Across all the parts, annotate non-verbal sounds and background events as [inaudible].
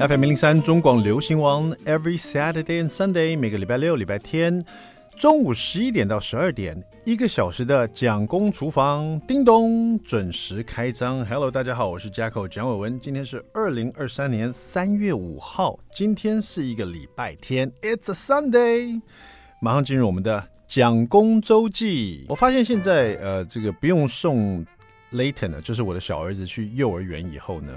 FM 零零三中广流行王，Every Saturday and Sunday，每个礼拜六、礼拜天中午十一点到十二点，一个小时的蒋公厨房，叮咚准时开张。Hello，大家好，我是 Jacko 蒋伟文，今天是二零二三年三月五号，今天是一个礼拜天，It's a Sunday，马上进入我们的蒋公周记。我发现现在呃，这个不用送 Layton 呢，就是我的小儿子去幼儿园以后呢。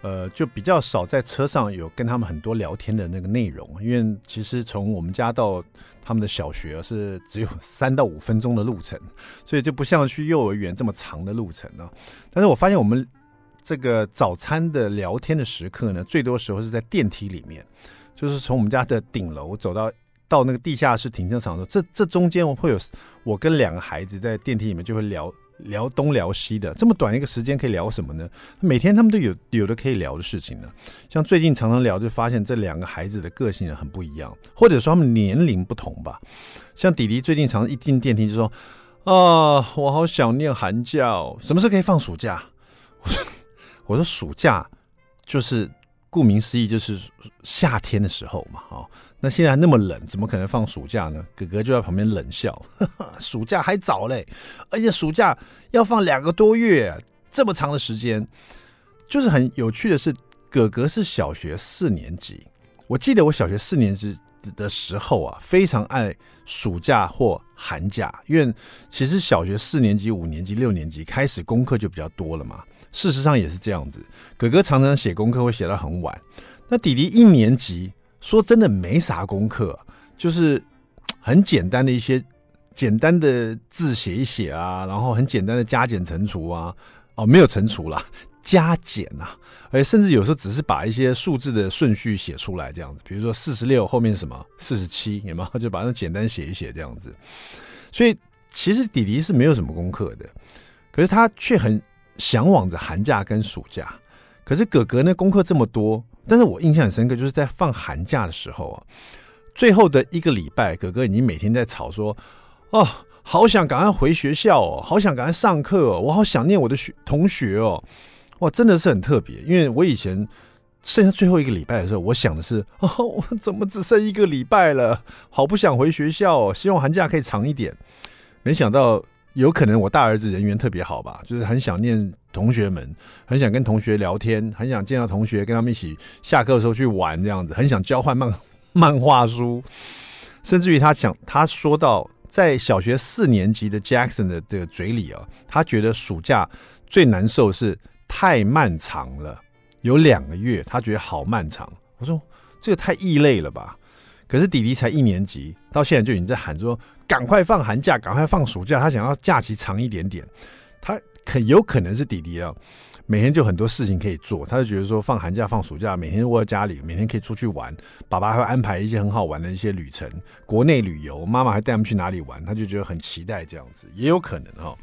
呃，就比较少在车上有跟他们很多聊天的那个内容，因为其实从我们家到他们的小学是只有三到五分钟的路程，所以就不像去幼儿园这么长的路程啊。但是我发现我们这个早餐的聊天的时刻呢，最多时候是在电梯里面，就是从我们家的顶楼走到到那个地下室停车场的时候，这这中间会有我跟两个孩子在电梯里面就会聊。聊东聊西的，这么短一个时间可以聊什么呢？每天他们都有有的可以聊的事情呢。像最近常常聊，就发现这两个孩子的个性很不一样，或者说他们年龄不同吧。像弟弟最近常一进电梯就说：“啊，我好想念寒假哦，什么时候可以放暑假？” [laughs] 我说：“我说暑假就是顾名思义就是夏天的时候嘛，哈。”那现在那么冷，怎么可能放暑假呢？哥哥就在旁边冷笑呵呵：“ [laughs] 暑假还早嘞，而且暑假要放两个多月，这么长的时间。”就是很有趣的是，哥哥是小学四年级。我记得我小学四年级的时候啊，非常爱暑假或寒假，因为其实小学四年级、五年级、六年级开始功课就比较多了嘛。事实上也是这样子，哥哥常常写功课会写到很晚。那弟弟一年级。说真的，没啥功课，就是很简单的一些简单的字写一写啊，然后很简单的加减乘除啊，哦，没有乘除啦，加减啊，而且甚至有时候只是把一些数字的顺序写出来这样子，比如说四十六后面什么四十七，有没有？[laughs] 就把它简单写一写这样子。所以其实弟弟是没有什么功课的，可是他却很向往着寒假跟暑假。可是哥哥呢，功课这么多。但是我印象很深刻，就是在放寒假的时候啊，最后的一个礼拜，哥哥已经每天在吵说：“哦，好想赶快回学校哦，好想赶快上课哦，我好想念我的学同学哦。”哇，真的是很特别。因为我以前剩下最后一个礼拜的时候，我想的是：“哦，我怎么只剩一个礼拜了？好不想回学校哦，希望寒假可以长一点。”没想到。有可能我大儿子人缘特别好吧，就是很想念同学们，很想跟同学聊天，很想见到同学，跟他们一起下课的时候去玩这样子，很想交换漫 [laughs] 漫画书，甚至于他想他说到，在小学四年级的 Jackson 的这个嘴里啊，他觉得暑假最难受是太漫长了，有两个月，他觉得好漫长。我说这个太异类了吧？可是弟弟才一年级，到现在就已经在喊说：“赶快放寒假，赶快放暑假。”他想要假期长一点点。他很有可能是弟弟啊，每天就很多事情可以做，他就觉得说放寒假、放暑假，每天窝在家里，每天可以出去玩。爸爸会安排一些很好玩的一些旅程，国内旅游，妈妈还带他们去哪里玩，他就觉得很期待这样子，也有可能哦。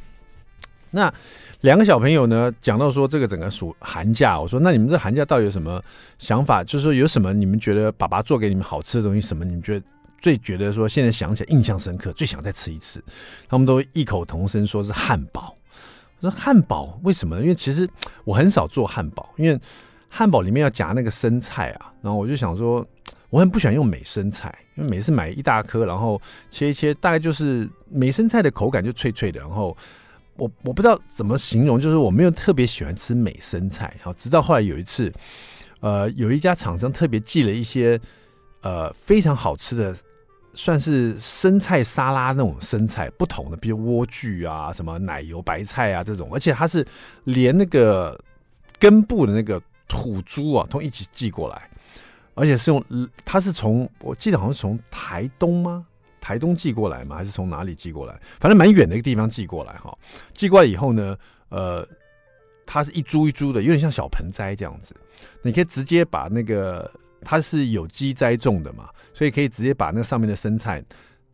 那两个小朋友呢，讲到说这个整个暑寒假，我说那你们这寒假到底有什么想法？就是说有什么你们觉得爸爸做给你们好吃的东西，什么你们觉得最觉得说现在想起来印象深刻，最想再吃一次？他们都异口同声说是汉堡。我说汉堡为什么呢？因为其实我很少做汉堡，因为汉堡里面要夹那个生菜啊。然后我就想说，我很不喜欢用美生菜，因为每次买一大颗，然后切一切，大概就是美生菜的口感就脆脆的，然后。我我不知道怎么形容，就是我没有特别喜欢吃美生菜，然后直到后来有一次，呃，有一家厂商特别寄了一些呃非常好吃的，算是生菜沙拉那种生菜，不同的，比如莴苣啊、什么奶油白菜啊这种，而且它是连那个根部的那个土猪啊都一起寄过来，而且是用它是从我记得好像是从台东吗？台东寄过来吗？还是从哪里寄过来？反正蛮远的一个地方寄过来哈。寄过来以后呢，呃，它是一株一株的，有点像小盆栽这样子。你可以直接把那个它是有机栽种的嘛，所以可以直接把那上面的生菜，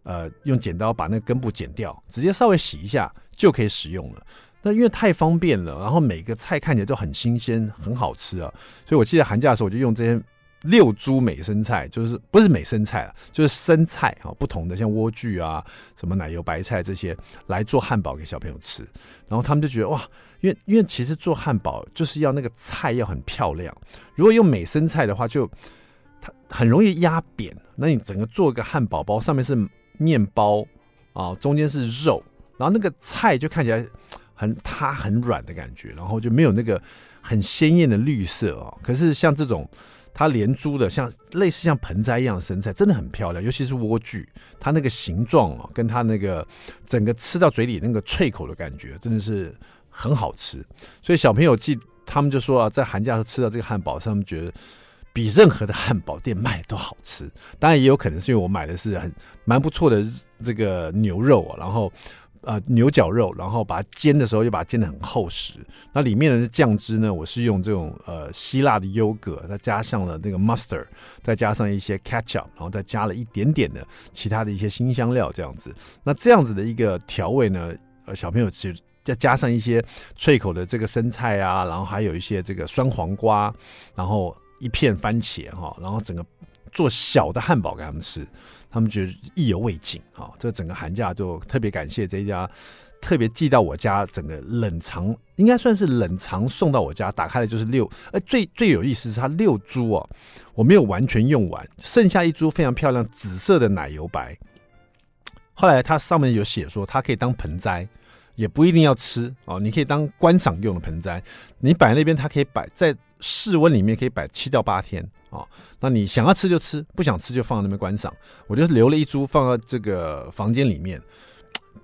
呃，用剪刀把那个根部剪掉，直接稍微洗一下就可以使用了。那因为太方便了，然后每个菜看起来都很新鲜，很好吃啊。所以我记得寒假的时候我就用这些六株美生菜，就是不是美生菜了，就是生菜啊，不同的像莴苣啊、什么奶油白菜这些来做汉堡给小朋友吃。然后他们就觉得哇，因为因为其实做汉堡就是要那个菜要很漂亮，如果用美生菜的话，就它很容易压扁。那你整个做个汉堡包，上面是面包啊，中间是肉，然后那个菜就看起来很塌很软的感觉，然后就没有那个很鲜艳的绿色哦。可是像这种。它连珠的，像类似像盆栽一样的生菜，真的很漂亮。尤其是莴苣，它那个形状哦，跟它那个整个吃到嘴里那个脆口的感觉，真的是很好吃。所以小朋友记，他们就说啊，在寒假时候吃到这个汉堡，他们觉得比任何的汉堡店卖都好吃。当然也有可能是因为我买的是很蛮不错的这个牛肉啊，然后。呃，牛角肉，然后把它煎的时候又把它煎得很厚实。那里面的酱汁呢，我是用这种呃希腊的优格，再加上了那个 mustard，再加上一些 ketchup，然后再加了一点点的其他的一些辛香料，这样子。那这样子的一个调味呢，呃，小朋友吃再加上一些脆口的这个生菜啊，然后还有一些这个酸黄瓜，然后一片番茄哈，然后整个做小的汉堡给他们吃。他们觉得意犹未尽啊！这整个寒假就特别感谢这一家，特别寄到我家，整个冷藏应该算是冷藏送到我家，打开来就是六。呃，最最有意思是它六株哦，我没有完全用完，剩下一株非常漂亮紫色的奶油白。后来它上面有写说，它可以当盆栽，也不一定要吃哦，你可以当观赏用的盆栽，你摆那边它可以摆在室温里面，可以摆七到八天。哦，那你想要吃就吃，不想吃就放在那边观赏。我就留了一株放在这个房间里面，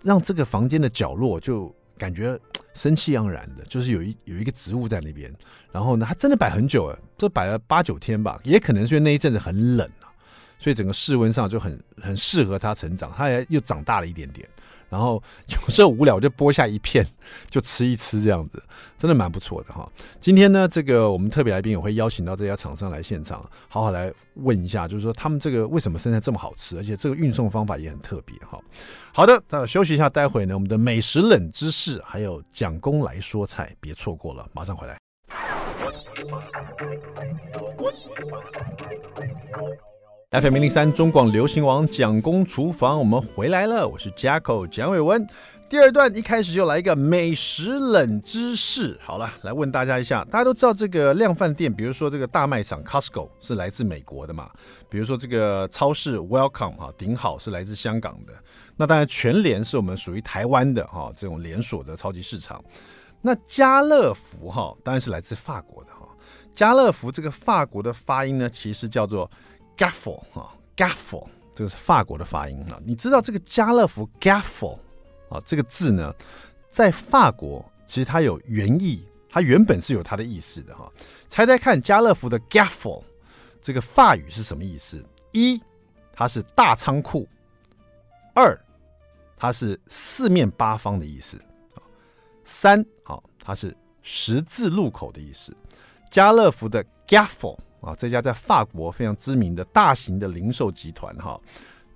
让这个房间的角落就感觉生气盎然的，就是有一有一个植物在那边。然后呢，它真的摆很久了，这摆了八九天吧，也可能是因为那一阵子很冷啊，所以整个室温上就很很适合它成长，它也又长大了一点点。然后有时候无聊我就剥下一片，就吃一吃这样子，真的蛮不错的哈。今天呢，这个我们特别来宾也会邀请到这家厂商来现场，好好来问一下，就是说他们这个为什么生菜这么好吃，而且这个运送方法也很特别哈。好的，那休息一下，待会呢我们的美食冷知识还有蒋公来说菜，别错过了，马上回来。FM 零零三中广流行网蒋公厨房，我们回来了，我是 Jacko 蒋伟文。第二段一开始就来一个美食冷知识，好了，来问大家一下，大家都知道这个量贩店，比如说这个大卖场 Costco 是来自美国的嘛？比如说这个超市 Welcome 哈顶好是来自香港的，那当然全联是我们属于台湾的哈这种连锁的超级市场。那家乐福哈当然是来自法国的哈，家乐福这个法国的发音呢，其实叫做。Gaffel 啊，Gaffel，这个是法国的发音啊。你知道这个家乐福 Gaffel 啊这个字呢，在法国其实它有原意，它原本是有它的意思的哈。猜猜看，家乐福的 Gaffel 这个法语是什么意思？一，它是大仓库；二，它是四面八方的意思；三，好，它是十字路口的意思。家乐福的 Gaffel。啊，这家在法国非常知名的大型的零售集团哈，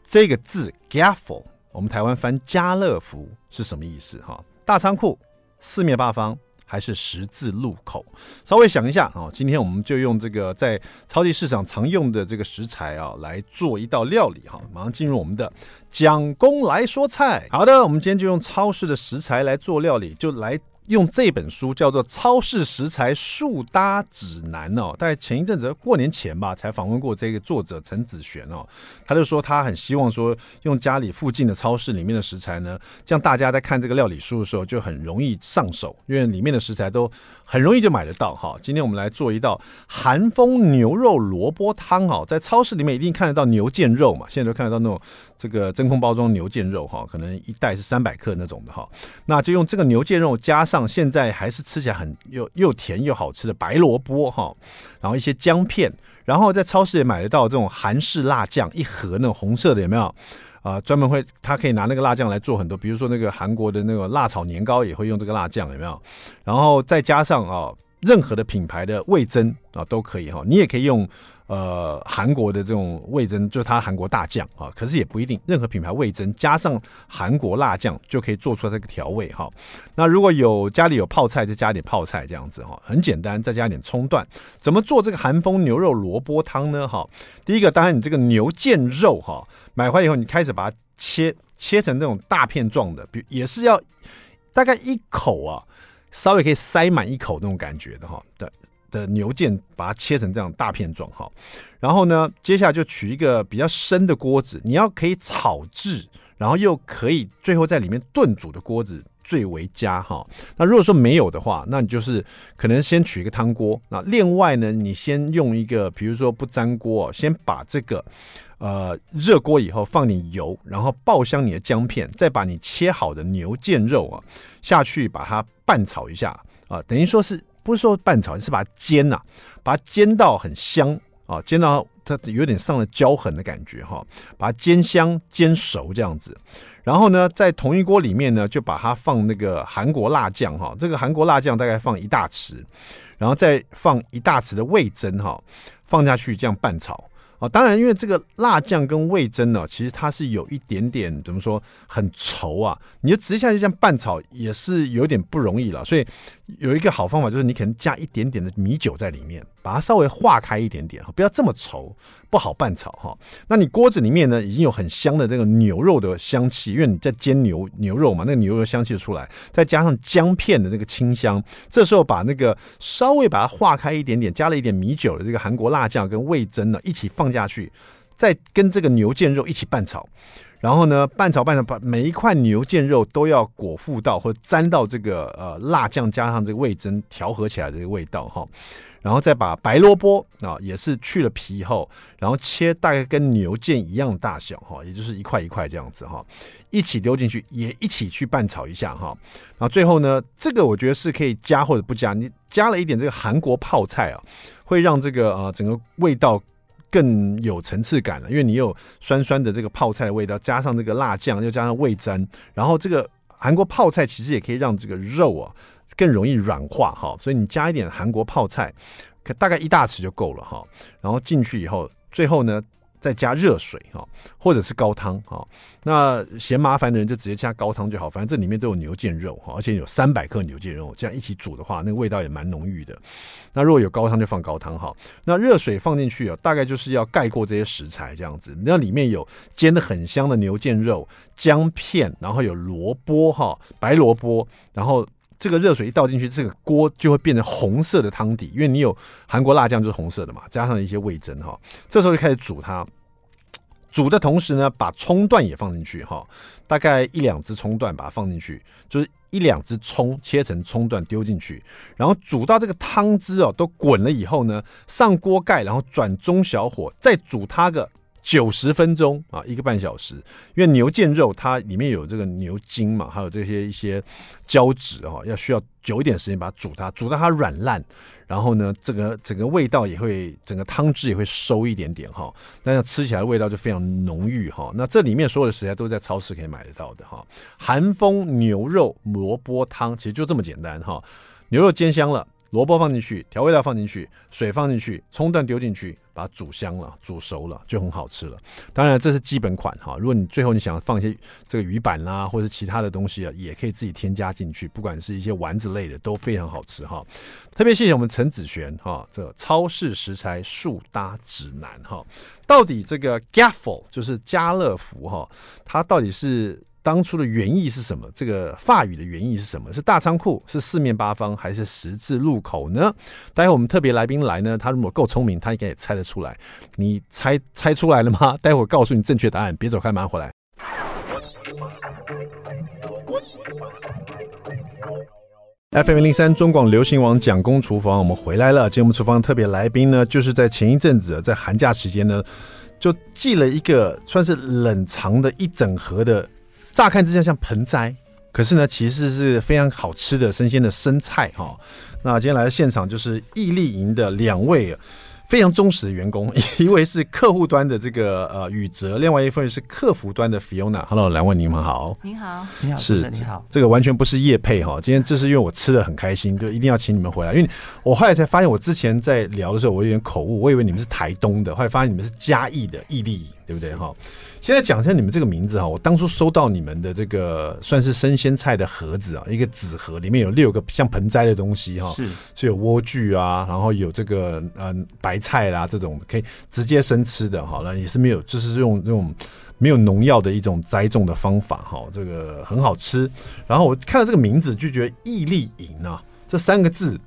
这个字 Gaffel，我们台湾翻家乐福是什么意思哈？大仓库、四面八方还是十字路口？稍微想一下啊，今天我们就用这个在超级市场常用的这个食材啊来做一道料理哈。马上进入我们的蒋公来说菜。好的，我们今天就用超市的食材来做料理，就来。用这本书叫做《超市食材速搭指南》哦，大概前一阵子过年前吧，才访问过这个作者陈子璇哦，他就说他很希望说用家里附近的超市里面的食材呢，这样大家在看这个料理书的时候就很容易上手，因为里面的食材都很容易就买得到哈。今天我们来做一道韩风牛肉萝卜汤哦，在超市里面一定看得到牛腱肉嘛，现在都看得到那种这个真空包装牛腱肉哈，可能一袋是三百克那种的哈，那就用这个牛腱肉加上。现在还是吃起来很又又甜又好吃的白萝卜哈，然后一些姜片，然后在超市也买得到这种韩式辣酱，一盒那种红色的有没有？啊、专门会他可以拿那个辣酱来做很多，比如说那个韩国的那个辣炒年糕也会用这个辣酱有没有？然后再加上啊，任何的品牌的味增啊都可以哈，你也可以用。呃韩国的这种味噌，就是它韩国大酱啊。可是也不一定，任何品牌味噌加上韩国辣酱就可以做出来这个调味哈。那如果有家里有泡菜，就加点泡菜这样子哈，很简单，再加点葱段。怎么做这个韩风牛肉萝卜汤呢？哈，第一个当然你这个牛腱肉哈，买回来以后你开始把它切切成那种大片状的，比也是要大概一口啊。稍微可以塞满一口那种感觉的哈对的牛腱，把它切成这样大片状哈。然后呢，接下来就取一个比较深的锅子，你要可以炒制，然后又可以最后在里面炖煮的锅子最为佳哈。那如果说没有的话，那你就是可能先取一个汤锅。那另外呢，你先用一个比如说不粘锅，先把这个。呃，热锅以后放点油，然后爆香你的姜片，再把你切好的牛腱肉啊下去，把它拌炒一下啊，等于说是不是说拌炒，是把它煎呐、把它煎到很香啊，煎到它有点上了焦痕的感觉哈，把它煎香煎熟这样子。然后呢，在同一锅里面呢，就把它放那个韩国辣酱哈，这个韩国辣酱大概放一大匙，然后再放一大匙的味增哈，放下去这样拌炒。哦，当然，因为这个辣酱跟味增呢，其实它是有一点点怎么说很稠啊，你就直接下去这样拌炒也是有点不容易了，所以有一个好方法就是你可能加一点点的米酒在里面。把它稍微化开一点点哈，不要这么稠，不好拌炒哈。那你锅子里面呢，已经有很香的这个牛肉的香气，因为你在煎牛牛肉嘛，那个牛肉香气出来，再加上姜片的那个清香，这时候把那个稍微把它化开一点点，加了一点米酒的这个韩国辣酱跟味增呢一起放下去，再跟这个牛腱肉一起拌炒。然后呢，拌炒拌炒，把每一块牛腱肉都要裹覆到或者沾到这个呃辣酱加上这个味增调和起来的这个味道哈。然后再把白萝卜啊也是去了皮以后，然后切大概跟牛腱一样大小哈，也就是一块一块这样子哈，一起丢进去，也一起去拌炒一下哈。然后最后呢，这个我觉得是可以加或者不加，你加了一点这个韩国泡菜啊，会让这个呃整个味道。更有层次感了，因为你有酸酸的这个泡菜味道，加上这个辣酱，又加上味噌，然后这个韩国泡菜其实也可以让这个肉啊更容易软化哈，所以你加一点韩国泡菜，可大概一大匙就够了哈，然后进去以后，最后呢。再加热水哈，或者是高汤哈。那嫌麻烦的人就直接加高汤就好，反正这里面都有牛腱肉哈，而且有三百克牛腱肉，这样一起煮的话，那个味道也蛮浓郁的。那如果有高汤就放高汤哈。那热水放进去啊，大概就是要盖过这些食材这样子。那里面有煎得很香的牛腱肉、姜片，然后有萝卜哈，白萝卜，然后。这个热水一倒进去，这个锅就会变成红色的汤底，因为你有韩国辣酱就是红色的嘛，加上一些味噌哈，这时候就开始煮它。煮的同时呢，把葱段也放进去哈，大概一两只葱段把它放进去，就是一两只葱切成葱段丢进去，然后煮到这个汤汁哦都滚了以后呢，上锅盖，然后转中小火，再煮它个。九十分钟啊，一个半小时，因为牛腱肉它里面有这个牛筋嘛，还有这些一些胶质哈，要需要久一点时间把它煮它，煮到它软烂，然后呢，这个整个味道也会，整个汤汁也会收一点点哈，那样吃起来味道就非常浓郁哈。那这里面所有的食材都在超市可以买得到的哈。韩风牛肉萝卜汤其实就这么简单哈，牛肉煎香了。萝卜放进去，调味料放进去，水放进去，葱段丢进去，把它煮香了，煮熟了就很好吃了。当然这是基本款哈，如果你最后你想放一些这个鱼板啦，或者其他的东西啊，也可以自己添加进去，不管是一些丸子类的都非常好吃哈。特别谢谢我们陈子璇哈，这超市食材速搭指南哈，到底这个 Gaffle 就是家乐福哈，它到底是？当初的原意是什么？这个法语的原意是什么？是大仓库，是四面八方，还是十字路口呢？待会我们特别来宾来呢，他如果够聪明，他应该也猜得出来。你猜猜出来了吗？[laughs] 待会告诉你正确答案。别走开，马上回来。FM 零三中广流行网蒋公厨房，我们回来了。节目厨房特别来宾呢，就是在前一阵子在寒假时间呢，就寄了一个算是冷藏的一整盒的。乍看之下像盆栽，可是呢，其实是非常好吃的生鲜的生菜哈。那今天来到现场就是毅力营的两位非常忠实的员工，[laughs] 一位是客户端的这个呃宇哲，另外一份是客服端的 Fiona。Hello，两位你们好。你好，你好，是你好。这个完全不是业配哈，今天这是因为我吃的很开心，就一定要请你们回来。因为我后来才发现，我之前在聊的时候我有点口误，我以为你们是台东的，后来发现你们是嘉义的毅力，对不对哈？现在讲一下你们这个名字哈，我当初收到你们的这个算是生鲜菜的盒子啊，一个纸盒，里面有六个像盆栽的东西哈，是是有莴苣啊，然后有这个嗯白菜啦这种可以直接生吃的哈，那也是没有就是用这种没有农药的一种栽种的方法哈，这个很好吃。然后我看到这个名字就觉得毅力营啊这三个字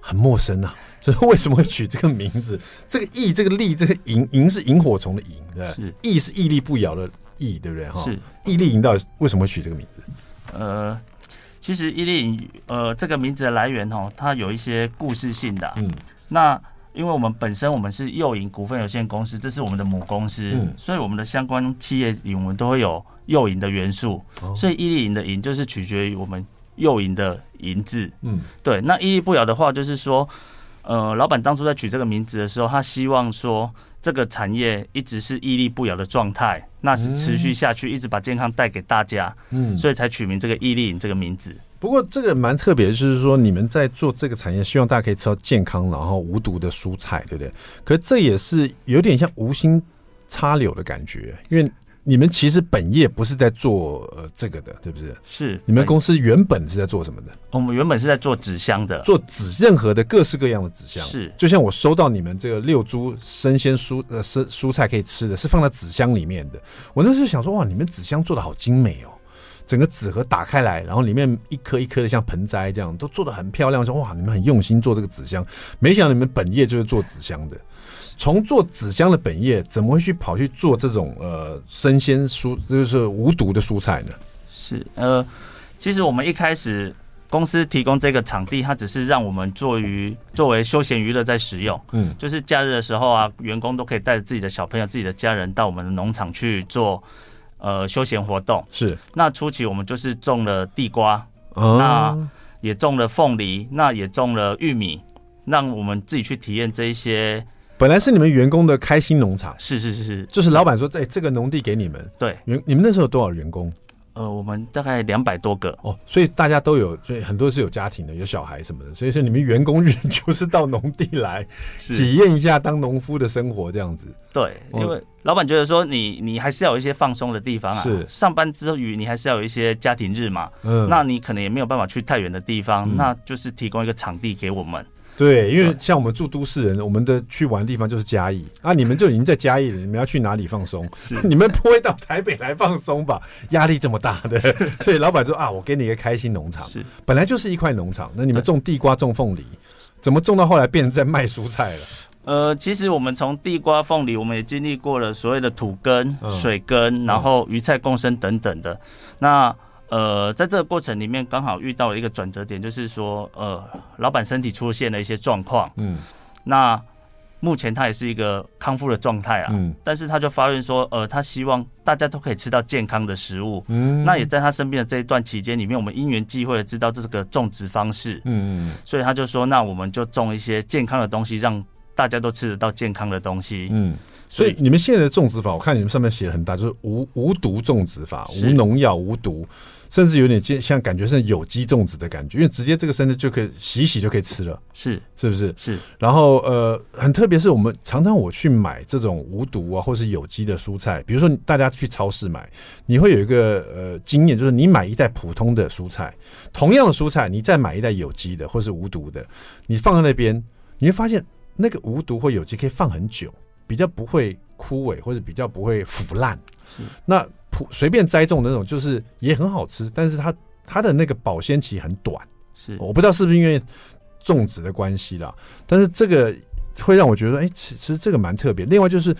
很陌生啊。就是为什么会取这个名字？这个毅，这个力，这个萤”，萤是萤火虫的萤，对，是毅是屹立不摇的毅，对不对？哈，是毅力营到底为什么会取这个名字？呃，其实毅力营，呃，这个名字的来源哦，它有一些故事性的。嗯，那因为我们本身我们是幼营股份有限公司，这是我们的母公司，嗯，所以我们的相关企业营我们都会有幼营的元素，哦，所以伊利营的营就是取决于我们幼营的营字。嗯，对，那屹立不摇的话就是说。呃，老板当初在取这个名字的时候，他希望说这个产业一直是屹立不摇的状态，那是持续下去，一直把健康带给大家，嗯，所以才取名这个毅力营这个名字。不过这个蛮特别的，就是说你们在做这个产业，希望大家可以吃到健康然后无毒的蔬菜，对不对？可是这也是有点像无心插柳的感觉，因为。你们其实本业不是在做呃这个的，对不对？是。你们公司原本是在做什么的？我们原本是在做纸箱的，做纸任何的各式各样的纸箱。是。就像我收到你们这个六株生鲜蔬呃生蔬菜可以吃的，是放在纸箱里面的。我那时候想说，哇，你们纸箱做的好精美哦，整个纸盒打开来，然后里面一颗一颗的像盆栽这样，都做的很漂亮。说哇，你们很用心做这个纸箱，没想到你们本业就是做纸箱的。从做纸箱的本业，怎么会去跑去做这种呃生鲜蔬，就是无毒的蔬菜呢？是呃，其实我们一开始公司提供这个场地，它只是让我们做于作为休闲娱乐在使用。嗯，就是假日的时候啊，员工都可以带着自己的小朋友、自己的家人到我们的农场去做呃休闲活动。是。那初期我们就是种了地瓜，哦、那也种了凤梨，那也种了玉米，让我们自己去体验这一些。本来是你们员工的开心农场，是是是是，就是老板说，在、欸、这个农地给你们，对，员你们那时候有多少员工？呃，我们大概两百多个。哦，所以大家都有，所以很多是有家庭的，有小孩什么的，所以说你们员工日 [laughs] 就是到农地来体验一下当农夫的生活这样子。对，因为老板觉得说你你还是要有一些放松的地方啊，是。上班之余你还是要有一些家庭日嘛，嗯，那你可能也没有办法去太远的地方，嗯，那就是提供一个场地给我们。对，因为像我们住都市人，我们的去玩的地方就是嘉义啊。你们就已经在嘉义了，你们要去哪里放松？[laughs] 你们不会到台北来放松吧？压力这么大的，[laughs] 所以老板说啊，我给你一个开心农场。是，本来就是一块农场。那你们种地瓜、种凤梨，怎么种到后来变成在卖蔬菜了？呃，其实我们从地瓜、凤梨，我们也经历过了所谓的土耕、水耕，然后鱼菜共生等等的。那呃，在这个过程里面，刚好遇到了一个转折点，就是说，呃，老板身体出现了一些状况，嗯，那目前他也是一个康复的状态啊，嗯，但是他就发现说，呃，他希望大家都可以吃到健康的食物，嗯，那也在他身边的这一段期间里面，我们因缘际会的知道这个种植方式，嗯嗯，所以他就说，那我们就种一些健康的东西，让大家都吃得到健康的东西，嗯。所以你们现在的种植法，我看你们上面写的很大，就是无无毒种植法，无农药、无毒，甚至有点像感觉是有机粽子的感觉，因为直接这个生的就可以洗一洗就可以吃了，是是不是？是。然后呃，很特别是我们常常我去买这种无毒啊，或是有机的蔬菜，比如说大家去超市买，你会有一个呃经验，就是你买一袋普通的蔬菜，同样的蔬菜，你再买一袋有机的或是无毒的，你放在那边，你会发现那个无毒或有机可以放很久。比较不会枯萎，或者比较不会腐烂。那普随便栽种的那种，就是也很好吃，但是它它的那个保鲜期很短。是，我不知道是不是因为种植的关系啦。但是这个会让我觉得，哎、欸，其实这个蛮特别。另外就是，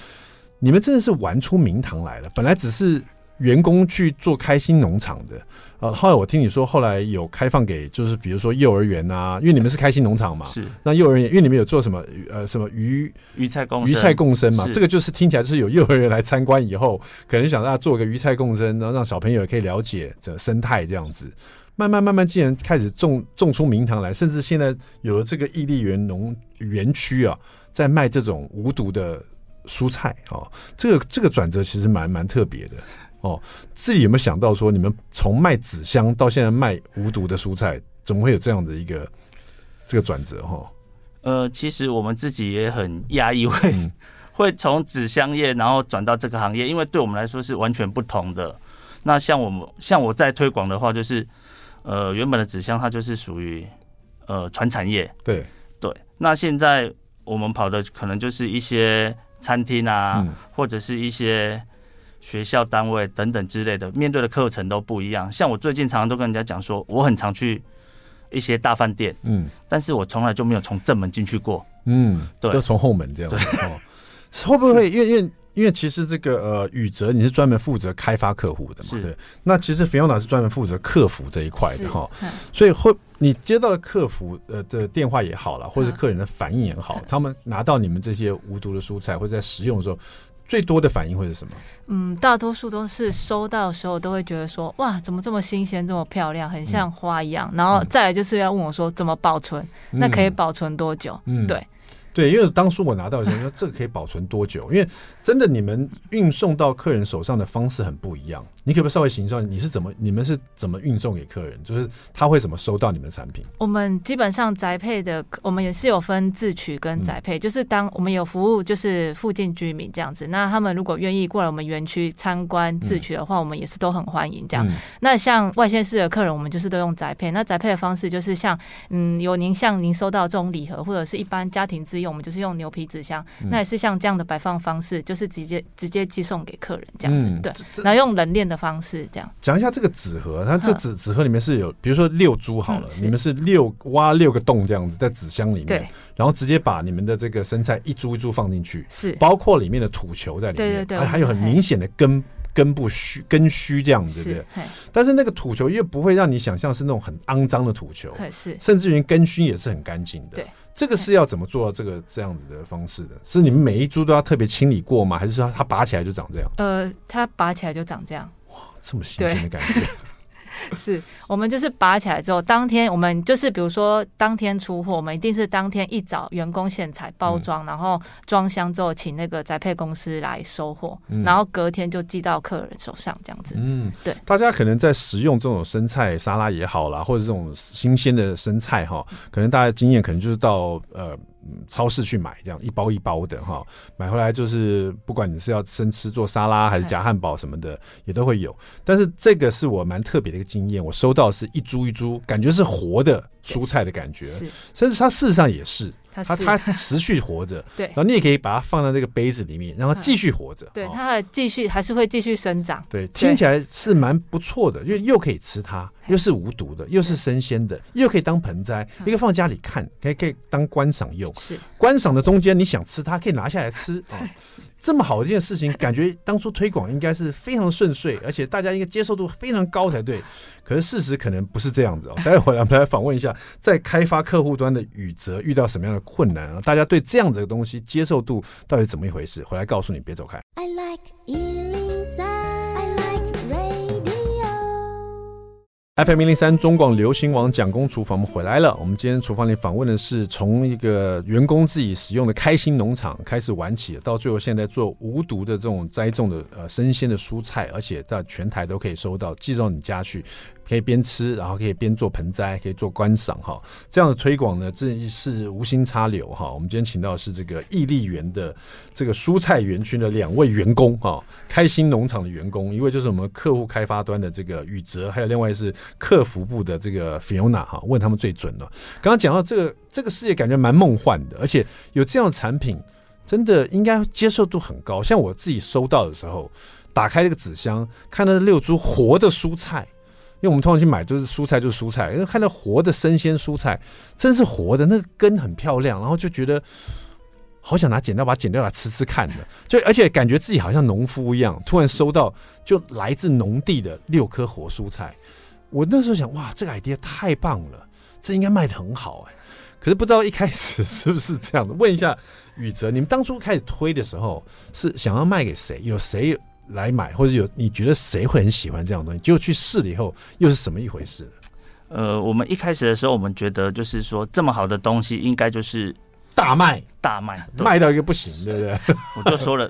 你们真的是玩出名堂来了。本来只是员工去做开心农场的。呃，后来我听你说，后来有开放给，就是比如说幼儿园啊，因为你们是开心农场嘛，是。那幼儿园，因为你们有做什么呃什么鱼鱼菜共鱼菜共生嘛，这个就是听起来就是有幼儿园来参观以后，可能想让他做个鱼菜共生，然后让小朋友也可以了解这生态这样子，慢慢慢慢，竟然开始种种出名堂来，甚至现在有了这个毅力园农园区啊，在卖这种无毒的蔬菜哦，这个这个转折其实蛮蛮特别的哦。自己有没有想到说，你们从卖纸箱到现在卖无毒的蔬菜，怎么会有这样的一个这个转折哈？呃，其实我们自己也很压抑，会、嗯、[laughs] 会从纸箱业然后转到这个行业，因为对我们来说是完全不同的。那像我们像我在推广的话，就是呃原本的纸箱它就是属于呃传产业，对对。那现在我们跑的可能就是一些餐厅啊，嗯、或者是一些学校单位等等之类的，面对的课程都不一样。像我最近常常都跟人家讲说，我很常去一些大饭店，嗯，但是我从来就没有从正门进去过，嗯，对，都从后门这样，哦，会不会因为因为？因为其实这个呃，宇哲你是专门负责开发客户的嘛？对。那其实 Fiona 是专门负责客服这一块的哈。所以会你接到的客服呃的电话也好了，或者是客人的反应也好，他们拿到你们这些无毒的蔬菜或者在食用的时候，最多的反应会是什么？嗯，大多数都是收到的时候都会觉得说，哇，怎么这么新鲜，这么漂亮，很像花一样。然后再来就是要问我说，怎么保存？那可以保存多久？嗯，对。对，因为当初我拿到的时候说，这个可以保存多久？因为真的，你们运送到客人手上的方式很不一样。你可不可以稍微形容，你是怎么，你们是怎么运送给客人？就是他会怎么收到你们的产品？我们基本上宅配的，我们也是有分自取跟宅配。嗯、就是当我们有服务，就是附近居民这样子，那他们如果愿意过来我们园区参观自取的话，嗯、我们也是都很欢迎这样。嗯、那像外县市的客人，我们就是都用宅配。那宅配的方式就是像，嗯，有您像您收到这种礼盒，或者是一般家庭自用，我们就是用牛皮纸箱，嗯、那也是像这样的摆放方式，就是直接直接寄送给客人这样子。嗯、对，然后用冷链的方式这样。讲一下这个纸盒，它这纸纸盒里面是有，比如说六株好了，嗯、你们是六挖六个洞这样子在纸箱里面，然后直接把你们的这个生菜一株一株放进去，是，包括里面的土球在里面，对对对，还还有很明显的根根部须根须这样子，对不对？但是那个土球又不会让你想象是那种很肮脏的土球，是，甚至于根须也是很干净的，对。这个是要怎么做到这个这样子的方式的？是你们每一株都要特别清理过吗？还是说它拔起来就长这样？呃，它拔起来就长这样。哇，这么新鲜的感觉。[laughs] 是我们就是拔起来之后，当天我们就是比如说当天出货，我们一定是当天一早员工现采包装，然后装箱之后请那个宅配公司来收货，然后隔天就寄到客人手上这样子。嗯，对。大家可能在食用这种生菜沙拉也好啦，或者这种新鲜的生菜哈，可能大家经验可能就是到呃。超市去买这样一包一包的哈，买回来就是不管你是要生吃做沙拉还是夹汉堡什么的，也都会有。但是这个是我蛮特别的一个经验，我收到是一株一株，感觉是活的蔬菜的感觉，甚至它事实上也是。它它持续活着，[laughs] 对，然后你也可以把它放在这个杯子里面，然后继续活着，对，它还继续还是会继续生长，对，听起来是蛮不错的，因为又可以吃它，又是无毒的，又是生鲜的，又可以当盆栽，一个放家里看，可以可以当观赏用，是。观赏的中间你想吃它，可以拿下来吃啊。这么好的一件事情，感觉当初推广应该是非常顺遂，而且大家应该接受度非常高才对。可是事实可能不是这样子哦。[laughs] 待会儿我们来访问一下，在开发客户端的宇泽遇到什么样的困难啊？大家对这样子的东西接受度到底怎么一回事？回来告诉你，别走开。I like you. FM 零零三中广流行网蒋公厨房，我们回来了。我们今天厨房里访问的是从一个员工自己使用的开心农场开始玩起，到最后现在做无毒的这种栽种的呃生鲜的蔬菜，而且在全台都可以收到，寄到你家去。可以边吃，然后可以边做盆栽，可以做观赏哈。这样的推广呢，这是无心插柳哈。我们今天请到的是这个毅力园的这个蔬菜园区的两位员工哈，开心农场的员工，一位就是我们客户开发端的这个宇哲，还有另外是客服部的这个 Fiona 哈。问他们最准了。刚刚讲到这个这个事业，感觉蛮梦幻的，而且有这样的产品，真的应该接受度很高。像我自己收到的时候，打开这个纸箱，看到六株活的蔬菜。因为我们通常去买就是蔬菜就是蔬菜，因为看到活的生鲜蔬菜，真是活的，那个根很漂亮，然后就觉得好想拿剪刀把它剪掉来吃吃看的，就而且感觉自己好像农夫一样，突然收到就来自农地的六颗活蔬菜，我那时候想哇，这个 idea 太棒了，这应该卖得很好哎，可是不知道一开始是不是这样的？问一下宇哲，你们当初开始推的时候是想要卖给谁？有谁？来买，或者有你觉得谁会很喜欢这样的东西？结果去试了以后，又是什么一回事？呃，我们一开始的时候，我们觉得就是说这么好的东西，应该就是大卖，大卖，卖到一个不行，对不对？我就说了，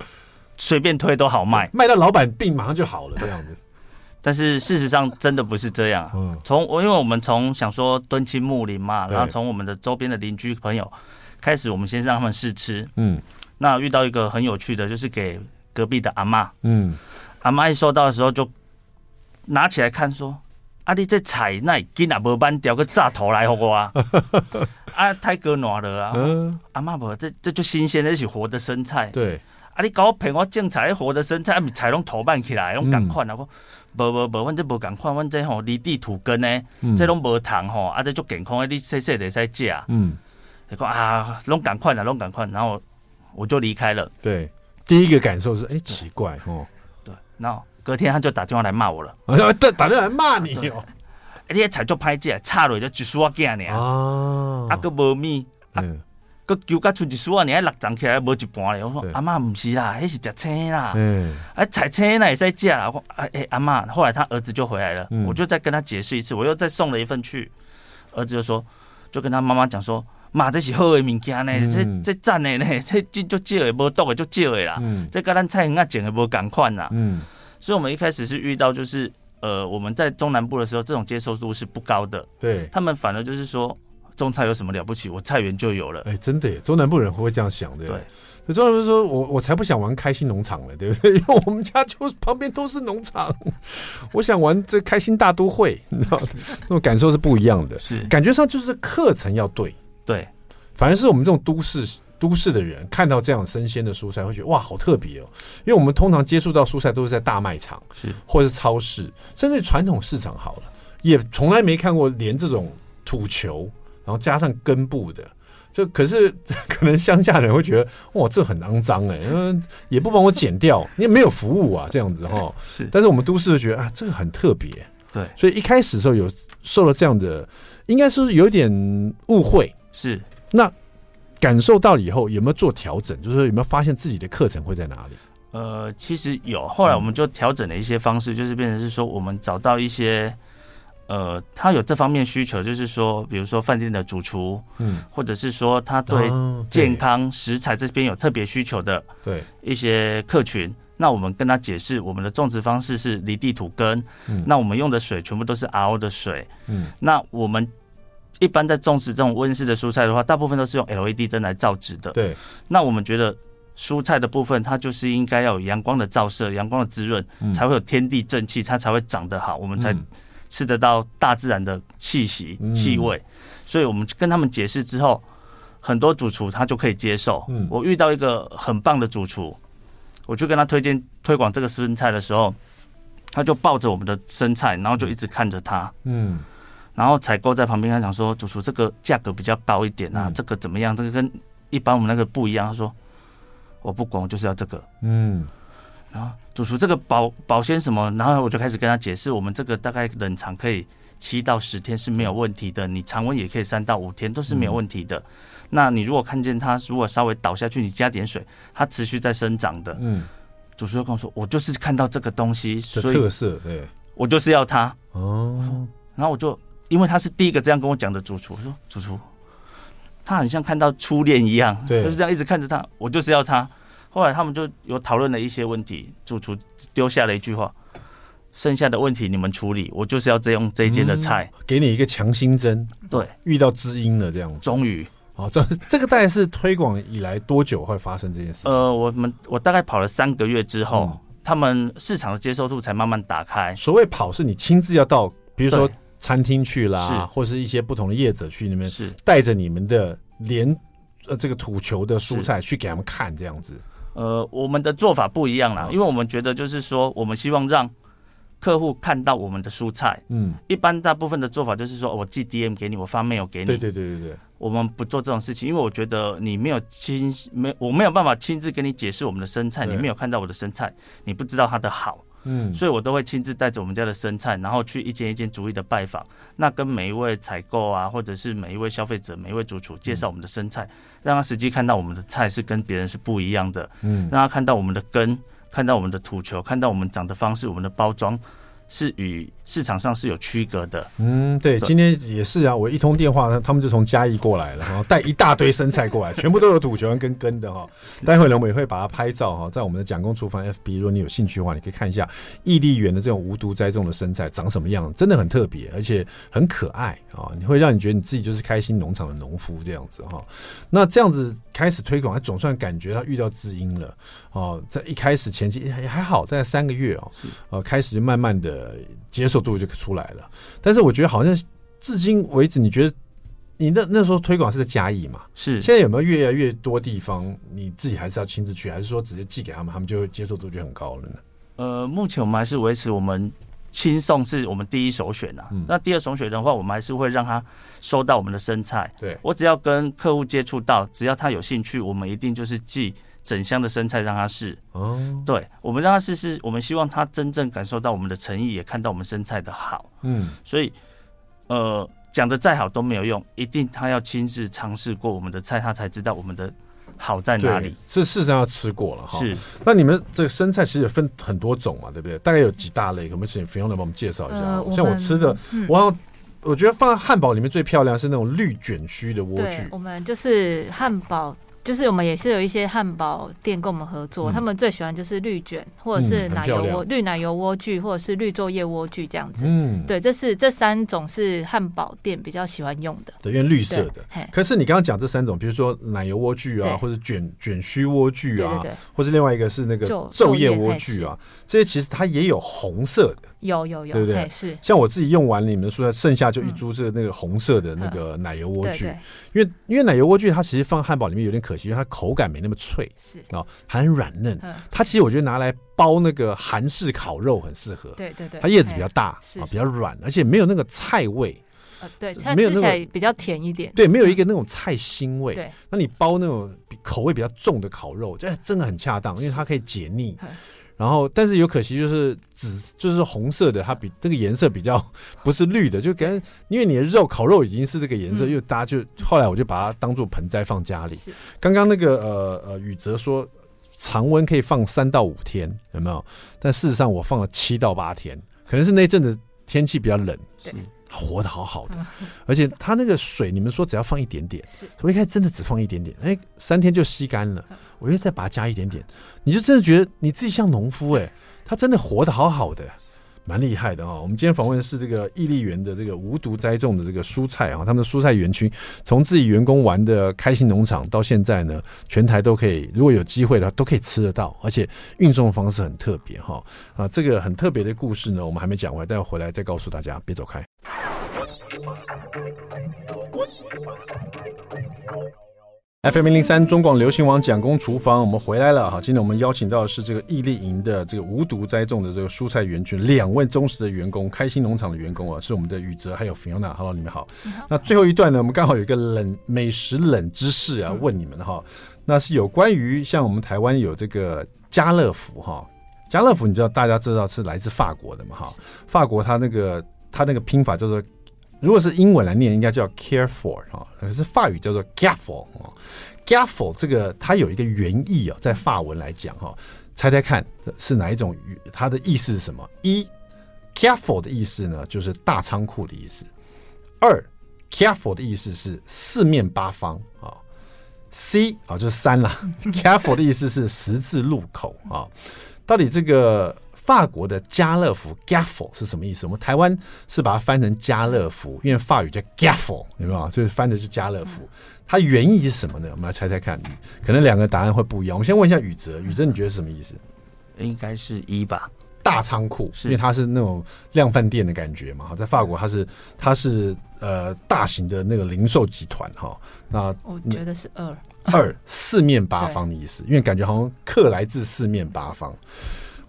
随便推都好卖，[laughs] 卖到老板病马上就好了这样子。[laughs] 但是事实上真的不是这样。嗯，从我因为我们从想说敦亲睦邻嘛，然后从我们的周边的邻居朋友开始，我们先让他们试吃。嗯，那遇到一个很有趣的，就是给隔壁的阿妈。嗯，阿妈一收到的时候就拿起来看，说：“啊，你这菜那今仔无办掉个炸头来给我啊？[laughs] 啊，太割暖了啊！阿妈不，这这就新鲜的，是活的生菜。对，啊，你搞我骗我种菜活的生菜，啊，菜拢土办起来，拢赶快啊！我。”无无无，阮这无共款，阮这吼离地土根呢，这拢无糖吼，啊这足健康的，你细细的使食。嗯，他讲啊，拢共款啊，拢共款，然后我就离开了。对，第一个感受是，哎、欸，奇怪哦。对，然后隔天他就打电话来骂我了。[laughs] 打打电话来骂你哦。哎，你菜足歹食，差落就一束仔囝尔。哦。啊，个无米。嗯。佮揪甲出一束啊！你还六张起来无一半咧。我说阿妈毋是啦，迄是食青啦。嗯，哎，菜青那也在食啦。我哎哎，阿妈，后来他儿子就回来了，我就再跟他解释一次，我又再送了一份去。儿子就说，就跟他妈妈讲说，妈，这是好的物件呢，这这赞的呢，[laughs] 这菌足少的，无毒的足少的啦。嗯，这跟咱菜园啊种的无共款啦。嗯，所以我们一开始是遇到就是呃，我们在中南部的时候，这种接受度是不高的。对，他们反而就是说。种菜有什么了不起？我菜园就有了。哎、欸，真的耶，中南部人会不会这样想的？对，对，中南部说我我才不想玩开心农场呢，对不对？[laughs] 因为我们家就旁边都是农场，[laughs] 我想玩这开心大都会，你知道，那种感受是不一样的。是，感觉上就是课程要对，对。反而是我们这种都市都市的人看到这样生鲜的蔬菜，会觉得哇，好特别哦。因为我们通常接触到蔬菜都是在大卖场，是或者是超市，甚至传统市场好了，也从来没看过连这种土球。然后加上根部的，这可是 [laughs] 可能乡下人会觉得哇，这很肮脏哎，因为也不帮我剪掉，你也没有服务啊，这样子哈。是，但是我们都市就觉得啊，这个很特别。对，所以一开始的时候有受了这样的，应该说有点误会。是，那感受到了以后有没有做调整？就是说有没有发现自己的课程会在哪里？呃，其实有，后来我们就调整了一些方式，就是变成是说我们找到一些。呃，他有这方面需求，就是说，比如说饭店的主厨，嗯，或者是说他对健康食材这边有特别需求的，对。一些客群，那我们跟他解释，我们的种植方式是离地土根，嗯，那我们用的水全部都是 RO 的水，嗯，那我们一般在种植这种温室的蔬菜的话，大部分都是用 LED 灯来照植的，对，那我们觉得蔬菜的部分，它就是应该要有阳光的照射，阳光的滋润，才会有天地正气，它才会长得好，我们才。吃得到大自然的气息、气味，嗯、所以我们跟他们解释之后，很多主厨他就可以接受。嗯、我遇到一个很棒的主厨，我去跟他推荐推广这个生菜的时候，他就抱着我们的生菜，然后就一直看着他。嗯，然后采购在旁边，他讲说：“主厨，这个价格比较高一点啊，嗯、这个怎么样？这个跟一般我们那个不一样。”他说：“我不管，我就是要这个。”嗯。然后主厨这个保保鲜什么，然后我就开始跟他解释，我们这个大概冷藏可以七到十天是没有问题的，你常温也可以三到五天都是没有问题的。嗯、那你如果看见它如果稍微倒下去，你加点水，它持续在生长的。嗯，主厨就跟我说，我就是看到这个东西，所以特色对，我就是要它哦。然后我就因为他是第一个这样跟我讲的主厨，我说主厨，他很像看到初恋一样，对，就是这样一直看着他，我就是要他。后来他们就有讨论了一些问题，主厨丢下了一句话：“剩下的问题你们处理，我就是要这用这一间的菜，给你一个强心针。”对，遇到知音了这样子。终于，哦，这这个大概是推广以来多久会发生这件事情？呃，我们我大概跑了三个月之后，他们市场的接受度才慢慢打开。所谓跑，是你亲自要到，比如说餐厅去啦，是或是一些不同的业者去那边，是带着你们的连呃这个土球的蔬菜去给他们看这样子。呃，我们的做法不一样啦，因为我们觉得就是说，我们希望让客户看到我们的蔬菜。嗯，一般大部分的做法就是说，我寄 DM 给你，我发 mail 给你。对对对对对，我们不做这种事情，因为我觉得你没有亲没我没有办法亲自跟你解释我们的生菜，你没有看到我的生菜，你不知道它的好。嗯，所以我都会亲自带着我们家的生菜，然后去一间一间逐一的拜访，那跟每一位采购啊，或者是每一位消费者、每一位主厨介绍我们的生菜，让他实际看到我们的菜是跟别人是不一样的。嗯，让他看到我们的根，看到我们的土球，看到我们长的方式，我们的包装是与市场上是有区隔的。嗯，对，今天也是啊，我一通电话，他们就从嘉义过来了，然后带一大堆生菜过来，[laughs] 全部都有土球跟根的哈。待会呢，我们也会把它拍照哈，在我们的蒋公厨房 FB，如果你有兴趣的话，你可以看一下毅力园的这种无毒栽种的生菜长什么样，真的很特别，而且很可爱啊，你会让你觉得你自己就是开心农场的农夫这样子哈。那这样子开始推广，他总算感觉他遇到知音了哦。在一开始前期也还好，在三个月哦，呃，开始就慢慢的接受度就出来了。但是我觉得好像至今为止，你觉得你那那时候推广是在嘉义嘛？是。现在有没有越来越多地方你自己还是要亲自去，还是说直接寄给他们，他们就接受度就很高了呢？呃，目前我们还是维持我们。亲送是我们第一首选呐、啊，嗯、那第二首选的话，我们还是会让他收到我们的生菜。对，我只要跟客户接触到，只要他有兴趣，我们一定就是寄整箱的生菜让他试。哦，对，我们让他试试，我们希望他真正感受到我们的诚意，也看到我们生菜的好。嗯，所以，呃，讲的再好都没有用，一定他要亲自尝试过我们的菜，他才知道我们的。好在哪里？是事实上要吃过了哈。是，那你们这个生菜其实也分很多种嘛，对不对？大概有几大类？可不可以请 Fiona 帮我们介绍一下？呃、像我吃的，嗯、我我觉得放在汉堡里面最漂亮是那种绿卷须的莴苣。我们就是汉堡。就是我们也是有一些汉堡店跟我们合作，嗯、他们最喜欢就是绿卷或者是奶油莴、嗯、绿奶油莴苣或者是绿皱叶莴苣这样子。嗯，对，这是这三种是汉堡店比较喜欢用的。对，因为绿色的。可是你刚刚讲这三种，比如说奶油莴苣啊，或者卷卷须莴苣啊，或者另外一个是那个昼夜莴苣啊，这些其实它也有红色的。有有有，对不对？是。像我自己用完了你们的蔬菜，剩下就一株是那个红色的那个奶油莴苣，因为因为奶油莴苣它其实放汉堡里面有点可惜，因为它口感没那么脆，是。啊，还很软嫩。它其实我觉得拿来包那个韩式烤肉很适合，对对对，它叶子比较大啊，比较软，而且没有那个菜味，对，没有那个比较甜一点，对，没有一个那种菜腥味。对，那你包那种口味比较重的烤肉，这真的很恰当，因为它可以解腻。然后，但是有可惜就是紫，就是红色的，它比这个颜色比较 [laughs] 不是绿的，就感觉因为你的肉烤肉已经是这个颜色，又大家就后来我就把它当做盆栽放家里。刚刚那个呃呃宇哲说常温可以放三到五天，有没有？但事实上我放了七到八天，可能是那阵子天气比较冷。活得好好的，而且它那个水，你们说只要放一点点，我一开始真的只放一点点，哎，三天就吸干了，我又再把它加一点点，你就真的觉得你自己像农夫哎，它真的活得好好的。蛮厉害的哈！我们今天访问的是这个毅力园的这个无毒栽种的这个蔬菜啊，他们的蔬菜园区从自己员工玩的开心农场到现在呢，全台都可以，如果有机会的话都可以吃得到，而且运送的方式很特别哈啊！这个很特别的故事呢，我们还没讲完，待会回来再告诉大家，别走开。FM 零零三中广流行网蒋公厨房，我们回来了哈。今天我们邀请到的是这个毅力营的这个无毒栽种的这个蔬菜园区两位忠实的员工，开心农场的员工啊，是我们的宇哲还有 Fiona。Hello，你们好。好，那最后一段呢，我们刚好有一个冷美食冷知识啊，问你们哈。嗯、那是有关于像我们台湾有这个家乐福哈，家乐福你知道大家知道是来自法国的嘛哈？法国它那个它那个拼法叫做。如果是英文来念，应该叫 Carrefour 啊，可是法语叫做 Gaffle 啊。Gaffle 这个它有一个原意啊，在法文来讲哈，猜猜看是哪一种语？它的意思是什么？一 Carrefour 的意思呢，就是大仓库的意思；二 Carrefour 的意思是四面八方啊；C 啊就是三了。[laughs] Carrefour 的意思是十字路口啊。到底这个？法国的家乐福 Gaffle 是什么意思？我们台湾是把它翻成家乐福，因为法语叫 Gaffle，有没有？就是翻的是家乐福。它原意是什么呢？我们来猜猜看，可能两个答案会不一样。我们先问一下宇哲，宇哲你觉得是什么意思？应该是一吧，大仓库，因为它是那种量贩店的感觉嘛。在法国，它是它是呃大型的那个零售集团哈。那我觉得是二二四面八方的意思，因为感觉好像客来自四面八方。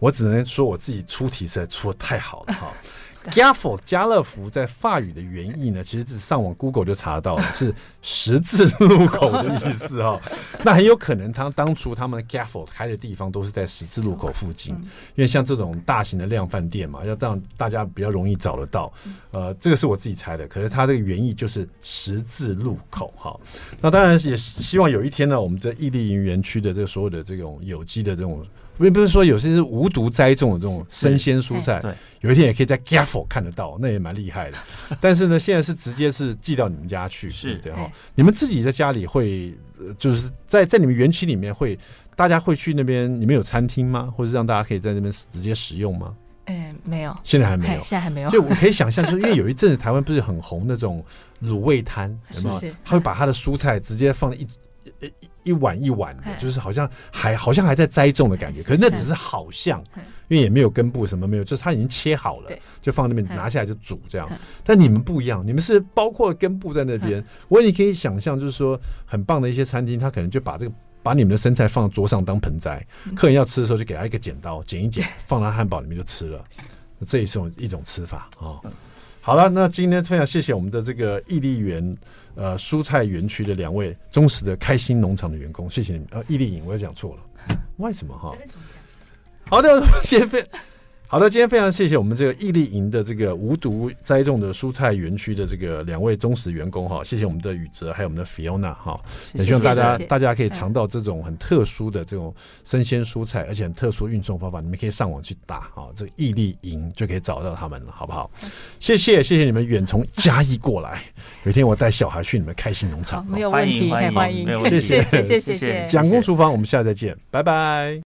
我只能说我自己出题实在出的太好了哈。[laughs] Gaffle 家乐福在法语的原意呢，其实是上网 Google 就查得到了，是十字路口的意思哈。那很有可能他当初他们的 Gaffle 开的地方都是在十字路口附近，因为像这种大型的量贩店嘛，要让大家比较容易找得到。呃，这个是我自己猜的，可是它这个原意就是十字路口哈。那当然也希望有一天呢，我们这毅力营园区的这个所有的这种有机的这种。并不是说有些是无毒栽种的这种生鲜蔬菜，对，有一天也可以在 Gaffle 看得到，那也蛮厉害的。[laughs] 但是呢，现在是直接是寄到你们家去，是对哈。你们自己在家里会，就是在在你们园区里面会，大家会去那边？你们有餐厅吗？或者让大家可以在那边直接食用吗？哎，没有，现在还没有，现在还没有。就，我可以想象，就是因为有一阵子台湾不是很红那种卤味摊，有没有？他会把他的蔬菜直接放一一一碗一碗的，就是好像还好像还在栽种的感觉。可是那只是好像，因为也没有根部什么没有，就是它已经切好了，就放那边拿下来就煮这样。但你们不一样，你们是包括根部在那边。我也可以想象，就是说很棒的一些餐厅，他可能就把这个。把你们的生菜放桌上当盆栽，客人要吃的时候就给他一个剪刀剪一剪，放到汉堡里面就吃了，这也是一种一种吃法哦。好了，那今天非常谢谢我们的这个毅力园呃蔬菜园区的两位忠实的开心农场的员工，谢谢你们。呃，毅力营我也讲错了，为什么哈？好的，谢谢。好的，今天非常谢谢我们这个毅力营的这个无毒栽种的蔬菜园区的这个两位忠实员工哈，谢谢我们的宇哲还有我们的 Fiona 哈，也希望大家大家可以尝到这种很特殊的这种生鲜蔬菜，而且很特殊运送方法，你们可以上网去打哈，这个毅力营就可以找到他们了，好不好？谢谢谢谢你们远从嘉义过来，有一天我带小孩去你们开心农场，没有问题，欢迎欢迎，谢谢谢谢谢谢，蒋公厨房，我们下次再见，拜拜。